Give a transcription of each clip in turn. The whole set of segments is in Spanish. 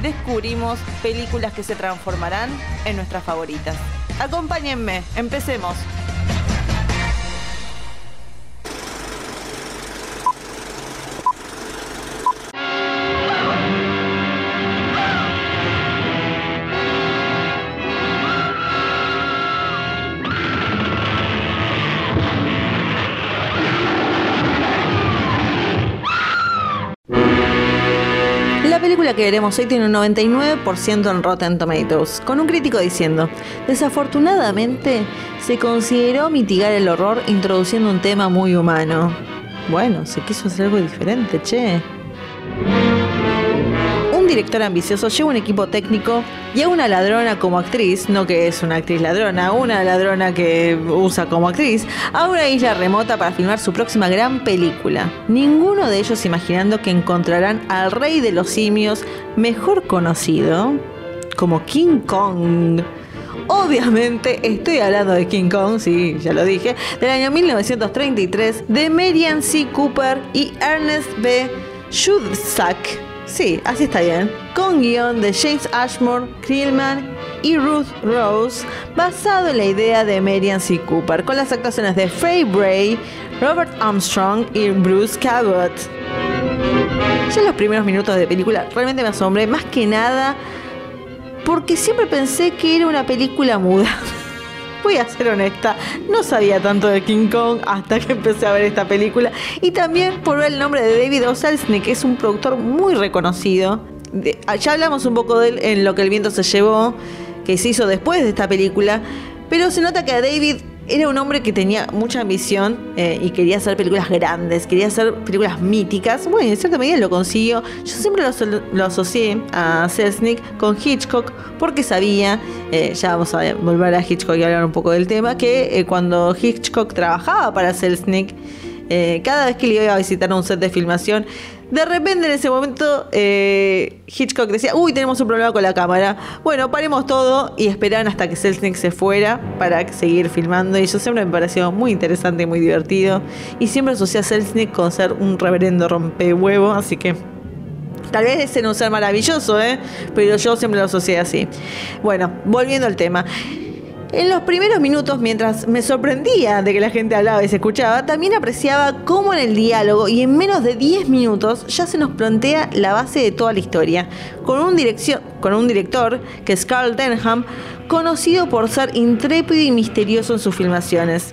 descubrimos películas que se transformarán en nuestras favoritas. Acompáñenme, empecemos. Película que veremos hoy tiene un 99% en Rotten Tomatoes, con un crítico diciendo, desafortunadamente se consideró mitigar el horror introduciendo un tema muy humano. Bueno, se quiso hacer algo diferente, che. Director ambicioso lleva un equipo técnico y a una ladrona como actriz, no que es una actriz ladrona, una ladrona que usa como actriz, a una isla remota para filmar su próxima gran película. Ninguno de ellos imaginando que encontrarán al rey de los simios, mejor conocido como King Kong. Obviamente estoy hablando de King Kong, sí, ya lo dije, del año 1933, de Marian C. Cooper y Ernest B. Schudsack. Sí, así está bien. Con guion de James Ashmore, Krillman y Ruth Rose, basado en la idea de Marian C. Cooper, con las actuaciones de Faye Bray, Robert Armstrong y Bruce Cabot. Ya en los primeros minutos de película realmente me asombré, más que nada porque siempre pensé que era una película muda. Voy a ser honesta, no sabía tanto de King Kong hasta que empecé a ver esta película. Y también por el nombre de David O. Selznick, que es un productor muy reconocido. De- ya hablamos un poco de él en Lo que el viento se llevó, que se hizo después de esta película. Pero se nota que David era un hombre que tenía mucha ambición eh, y quería hacer películas grandes, quería hacer películas míticas. Bueno, en cierta medida lo consiguió. Yo siempre lo, lo asocié a Selznick con Hitchcock porque sabía, eh, ya vamos a volver a Hitchcock y hablar un poco del tema, que eh, cuando Hitchcock trabajaba para Selznick, eh, cada vez que le iba a visitar un set de filmación, de repente en ese momento eh, Hitchcock decía, uy, tenemos un problema con la cámara. Bueno, paremos todo y esperaban hasta que Selznick se fuera para seguir filmando. Y eso siempre me pareció muy interesante y muy divertido. Y siempre asocié a Selznick con ser un reverendo rompehuevo, así que Tal vez ese no sea maravilloso, ¿eh? pero yo siempre lo asocié así. Bueno, volviendo al tema. En los primeros minutos, mientras me sorprendía de que la gente hablaba y se escuchaba, también apreciaba cómo en el diálogo y en menos de 10 minutos ya se nos plantea la base de toda la historia, con un, con un director que es Carl Denham, conocido por ser intrépido y misterioso en sus filmaciones.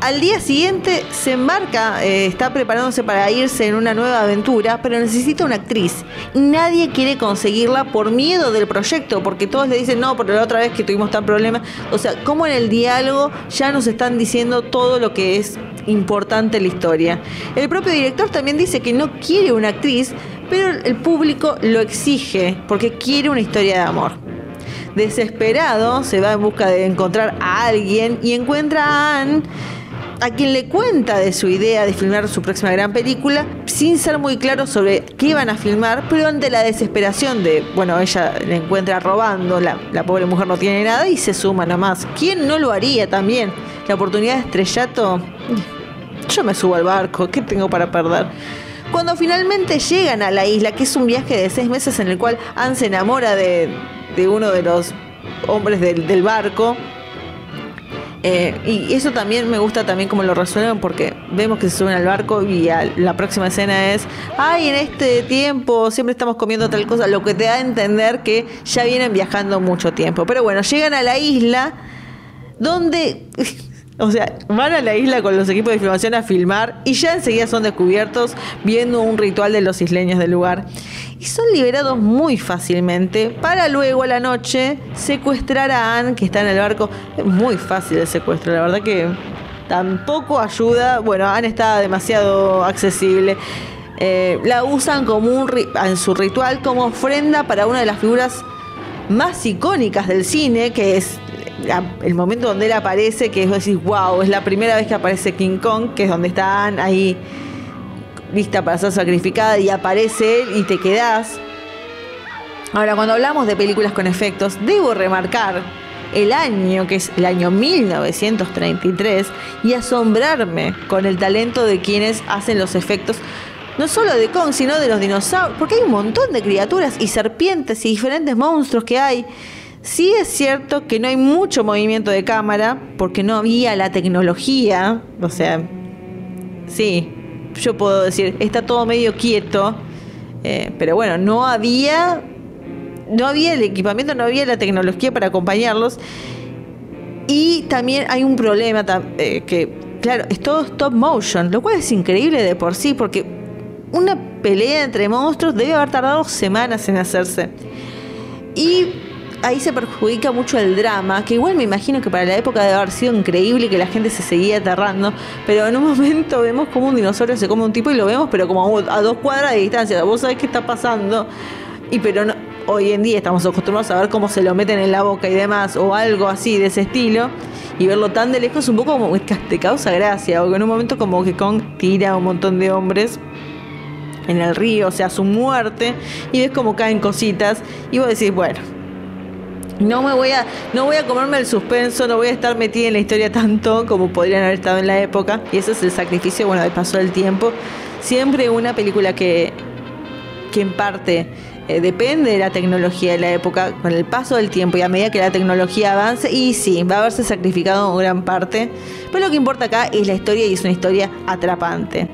Al día siguiente se embarca, eh, está preparándose para irse en una nueva aventura, pero necesita una actriz. Y nadie quiere conseguirla por miedo del proyecto, porque todos le dicen, no, por la otra vez que tuvimos tan problema. O sea, como en el diálogo ya nos están diciendo todo lo que es importante en la historia. El propio director también dice que no quiere una actriz, pero el público lo exige, porque quiere una historia de amor. Desesperado, se va en busca de encontrar a alguien y encuentra a Anne, a quien le cuenta de su idea de filmar su próxima gran película, sin ser muy claro sobre qué van a filmar, pero ante la desesperación de, bueno, ella le encuentra robando, la, pobre mujer no tiene nada y se suma nomás. ¿Quién no lo haría también? La oportunidad de estrellato, yo me subo al barco, ¿qué tengo para perder? Cuando finalmente llegan a la isla, que es un viaje de seis meses en el cual Anne se enamora de, uno de los hombres del barco, eh, y eso también me gusta también como lo resuelven porque vemos que se suben al barco y la próxima escena es, ay, en este tiempo siempre estamos comiendo tal cosa, lo que te da a entender que ya vienen viajando mucho tiempo. Pero bueno, llegan a la isla donde, o sea, van a la isla con los equipos de filmación a filmar y ya enseguida son descubiertos viendo un ritual de los isleños del lugar. Y son liberados muy fácilmente para luego a la noche secuestrar a Anne que está en el barco. Es muy fácil el secuestro, la verdad que tampoco ayuda. Bueno, Anne está demasiado accesible. eh, la usan como un en su ritual como ofrenda para una de las figuras más icónicas del cine, que es el momento donde él aparece, que es decir, wow, es la primera vez que aparece King Kong, que es donde están ahí lista para ser sacrificada y aparece él y te quedás. Ahora, cuando hablamos de películas con efectos, debo remarcar el año, que es el año 1933, y asombrarme con el talento de quienes hacen los efectos, no solo de Kong, sino de los dinosaurios, porque hay un montón de criaturas y serpientes y diferentes monstruos que hay. Sí es cierto que no hay mucho movimiento de cámara, porque no había la tecnología, o sea, sí, yo puedo decir, está todo medio quieto, eh, pero bueno, no había no había el equipamiento, no había la tecnología para acompañarlos. Y también hay un problema eh, que, claro, es todo stop motion, lo cual es increíble de por sí, porque una pelea entre monstruos debe haber tardado semanas en hacerse. Y ahí se perjudica mucho el drama, que igual me imagino que para la época debe haber sido increíble que la gente se seguía aterrando, pero en un momento vemos como un dinosaurio se come un tipo y lo vemos, pero como a dos cuadras de distancia. Vos sabés qué está pasando, y pero no, hoy en día estamos acostumbrados a ver cómo se lo meten en la boca y demás, o algo así de ese estilo, y verlo tan de lejos un poco como que te causa gracia, o que en un momento como que Kong tira a un montón de hombres en el río, o sea, su muerte, y ves como caen cositas, y vos decís, bueno, no me voy a, no voy a comerme el suspenso, no voy a estar metida en la historia tanto como podrían haber estado en la época, y ese es el sacrificio, bueno, del paso del tiempo. Siempre una película que, que en parte eh, depende de la tecnología de la época, con el paso del tiempo y a medida que la tecnología avance, y sí, va a haberse sacrificado gran parte, pero lo que importa acá es la historia y es una historia atrapante.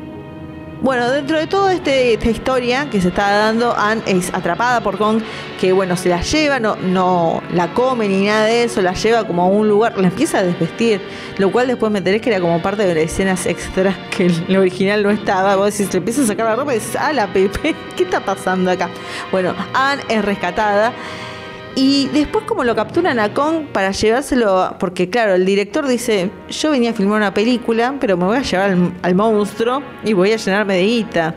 Bueno, dentro de toda este, esta historia que se está dando, Anne es atrapada por Kong, que bueno, se la lleva, no, no la come ni nada de eso, la lleva como a un lugar, la empieza a desvestir, lo cual después me enteré que era como parte de las escenas extras que el original no estaba. Vos decís, le empieza a sacar la ropa y dices, ah, la Pepe, ¿qué está pasando acá? Bueno, Anne es rescatada y después como lo capturan a Kong para llevárselo, porque claro, el director dice, yo venía a filmar una película, pero me voy a llevar al, monstruo y voy a llenarme de guita.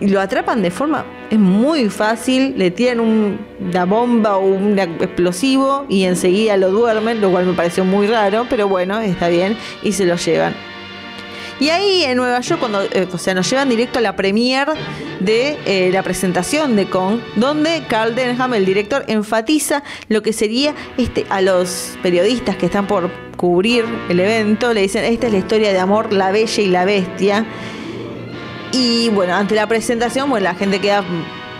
Y lo atrapan de forma, es muy fácil, le tiran una bomba o un explosivo y enseguida lo duermen, lo cual me pareció muy raro, pero bueno, está bien, y se lo llevan. Y ahí en Nueva York, cuando, eh, o sea, nos llevan directo a la premiere de eh, la presentación de Kong, donde Carl Denham, el director, enfatiza lo que sería este a los periodistas que están por cubrir el evento, le dicen, esta es la historia de amor, la bella y la bestia. Y bueno, ante la presentación, bueno, la gente queda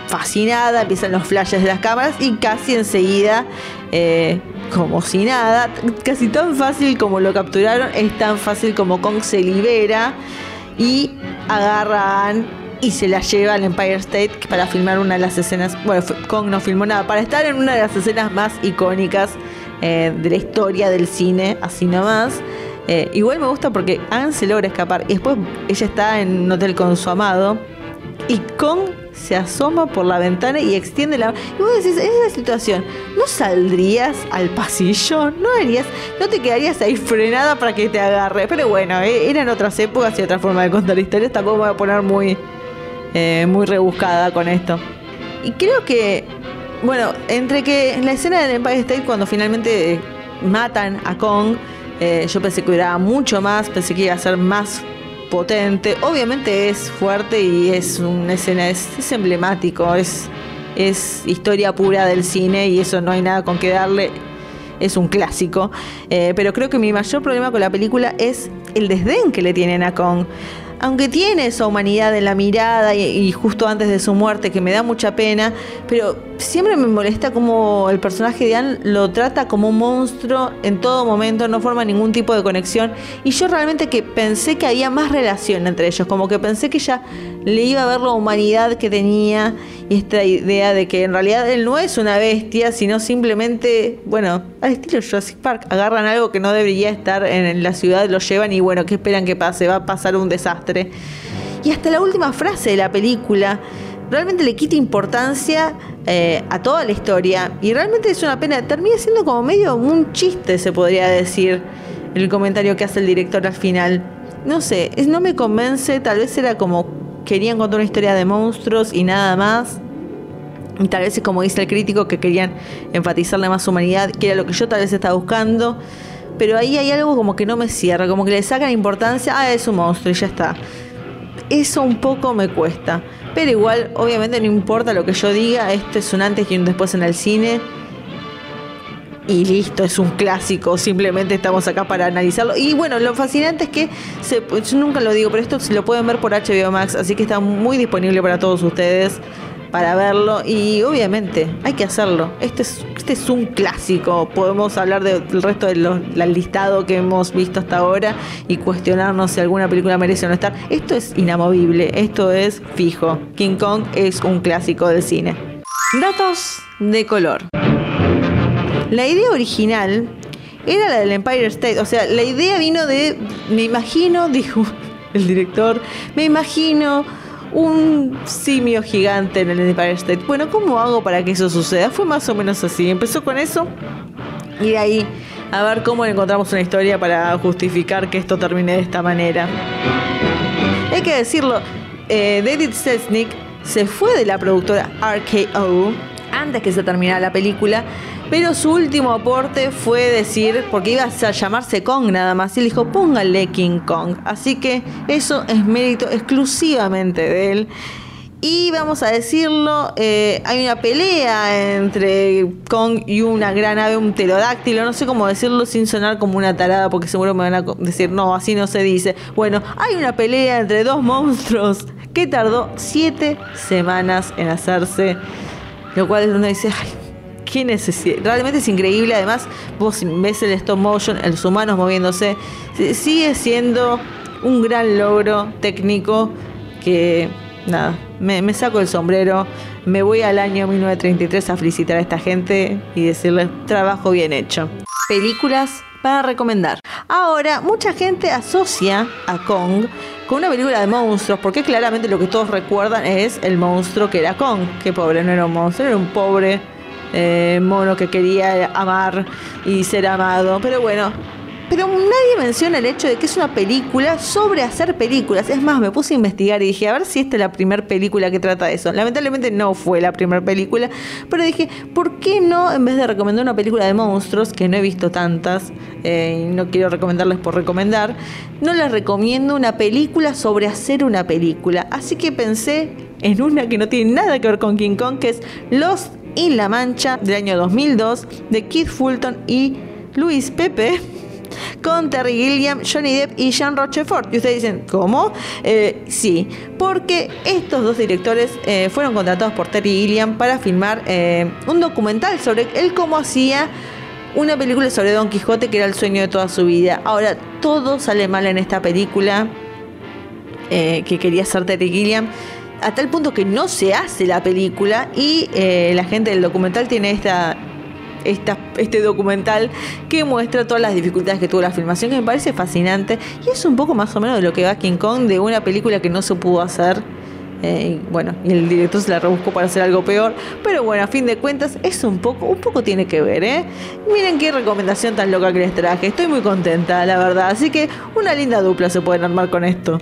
fascinada, empiezan los flashes de las cámaras y casi enseguida eh, como si nada, casi tan fácil como lo capturaron, es tan fácil como Kong se libera y agarran y se la lleva al Empire State para filmar una de las escenas, bueno, Kong no filmó nada, para estar en una de las escenas más icónicas eh, de la historia del cine, así nomás. Eh, igual me gusta porque Anne se logra escapar y después ella está en un hotel con su amado y Kong se asoma por la ventana y extiende la y vos decís, esa situación, ¿no saldrías al pasillo? ¿No harías, no te quedarías ahí frenada para que te agarre? Pero bueno, eh, eran otras épocas y otra forma de contar historias, tampoco me voy a poner muy, eh, muy rebuscada con esto. Y creo que, bueno, entre que la escena del Empire State cuando finalmente matan a Kong, eh, yo pensé que hubiera mucho más, pensé que iba a ser más potente. Obviamente es fuerte y es una escena, es, emblemático, es, es historia pura del cine y eso no hay nada con que darle. Es un clásico. Eh, pero creo que mi mayor problema con la película es el desdén que le tienen a Kong aunque tiene esa humanidad en la mirada y, justo antes de su muerte, que me da mucha pena, pero siempre me molesta como el personaje de Anne lo trata como un monstruo en todo momento, no forma ningún tipo de conexión. Y yo realmente que pensé que había más relación entre ellos, como que pensé que ya le iba a ver la humanidad que tenía y esta idea de que en realidad él no es una bestia, sino simplemente, bueno, al estilo Jurassic Park, agarran algo que no debería estar en la ciudad, lo llevan y bueno, ¿qué esperan que pase? Va a pasar un desastre. Y hasta la última frase de la película realmente le quita importancia eh, a toda la historia y realmente es una pena, termina siendo como medio un chiste, se podría decir, el comentario que hace el director al final. No sé, no me convence, tal vez era como querían contar una historia de monstruos y nada más. Y tal vez es como dice el crítico que querían enfatizarle más humanidad, que era lo que yo tal vez estaba buscando. Pero ahí hay algo como que no me cierra, como que le sacan importancia, ah, es un monstruo y ya está. Eso un poco me cuesta. Pero igual, obviamente no importa lo que yo diga, este es un antes y un después en el cine y listo, es un clásico, simplemente estamos acá para analizarlo. Y bueno, lo fascinante es que, yo nunca lo digo, pero esto se lo pueden ver por HBO Max, así que está muy disponible para todos ustedes para verlo y obviamente hay que hacerlo. Este es, este es un clásico. Podemos hablar del resto del listado que hemos visto hasta ahora y cuestionarnos si alguna película merece o no estar. Esto es inamovible, esto es fijo. King Kong es un clásico del cine. Datos de color. La idea original era la del Empire State. O sea, la idea vino de, me imagino, dijo el director, me imagino un simio gigante en el Empire State. Bueno, ¿cómo hago para que eso suceda? Fue más o menos así. Empezó con eso y de ahí a ver cómo encontramos una historia para justificar que esto termine de esta manera. Hay que decirlo, eh, David Selznick se fue de la productora RKO antes que se terminara la película pero su último aporte fue decir, porque iba a llamarse Kong nada más, y dijo, póngale King Kong. Así que eso es mérito exclusivamente de él. Y vamos a decirlo, eh, hay una pelea entre Kong y una gran ave, un pterodáctilo, no sé cómo decirlo sin sonar como una tarada, porque seguro me van a decir, no, así no se dice. Bueno, hay una pelea entre dos monstruos que tardó siete semanas en hacerse, lo cual uno dice, ay, Realmente es increíble. Además, vos ves el stop motion, los humanos moviéndose. Sigue siendo un gran logro técnico que, nada, me, saco el sombrero. Me voy al año 1933 a felicitar a esta gente y decirles trabajo bien hecho. Películas para recomendar. Ahora, mucha gente asocia a Kong con una película de monstruos, porque claramente lo que todos recuerdan es el monstruo que era Kong. Que pobre, no era un monstruo, era un pobre eh, mono que quería amar y ser amado. Pero bueno, pero nadie menciona el hecho de que es una película sobre hacer películas. Es más, me puse a investigar y dije, a ver si esta es la primera película que trata de eso. Lamentablemente no fue la primera película, pero dije, ¿por qué no, en vez de recomendar una película de monstruos, que no he visto tantas, eh, y no quiero recomendarles por recomendar, no les recomiendo una película sobre hacer una película? Así que pensé en una que no tiene nada que ver con King Kong, que es Los y La Mancha del año 2002 de Keith Fulton y Luis Pepe con Terry Gilliam, Johnny Depp y Jean Rochefort. Y ustedes dicen, ¿cómo? Eh, sí, porque estos dos directores eh, fueron contratados por Terry Gilliam para filmar eh, un documental sobre él cómo hacía una película sobre Don Quijote que era el sueño de toda su vida. Ahora, todo sale mal en esta película que quería hacer Terry Gilliam a tal punto que no se hace la película y eh, la gente del documental tiene esta, esta, este documental que muestra todas las dificultades que tuvo la filmación, que me parece fascinante y es un poco más o menos de lo que va King Kong, de una película que no se pudo hacer. Eh, bueno, y el director se la rebuscó para hacer algo peor, pero bueno, a fin de cuentas es un poco, un poco tiene que ver, ¿eh? Miren qué recomendación tan loca que les traje, estoy muy contenta, la verdad, así que una linda dupla se pueden armar con esto.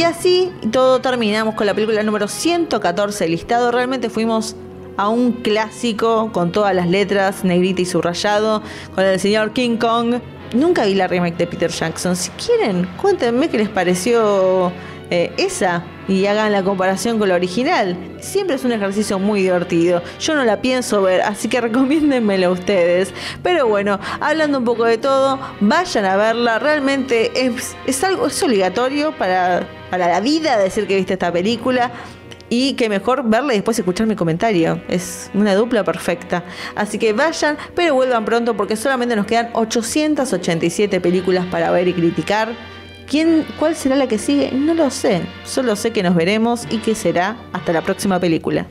Y así todo terminamos con la película número 114 listado. Realmente fuimos a un clásico con todas las letras, negrita y subrayado, con el señor King Kong. Nunca vi la remake de Peter Jackson. Si quieren, cuéntenme qué les pareció eh, esa y hagan la comparación con la original. Siempre es un ejercicio muy divertido. Yo no la pienso ver, así que recomiéndenmelo a ustedes. Pero bueno, hablando un poco de todo, vayan a verla. Realmente es, es algo, es obligatorio para para la vida decir que viste esta película. Y que mejor verla y después escuchar mi comentario. Es una dupla perfecta. Así que vayan, pero vuelvan pronto porque solamente nos quedan 887 películas para ver y criticar. ¿Quién, ¿Cuál será la que sigue? No lo sé. Solo sé que nos veremos y que será hasta la próxima película.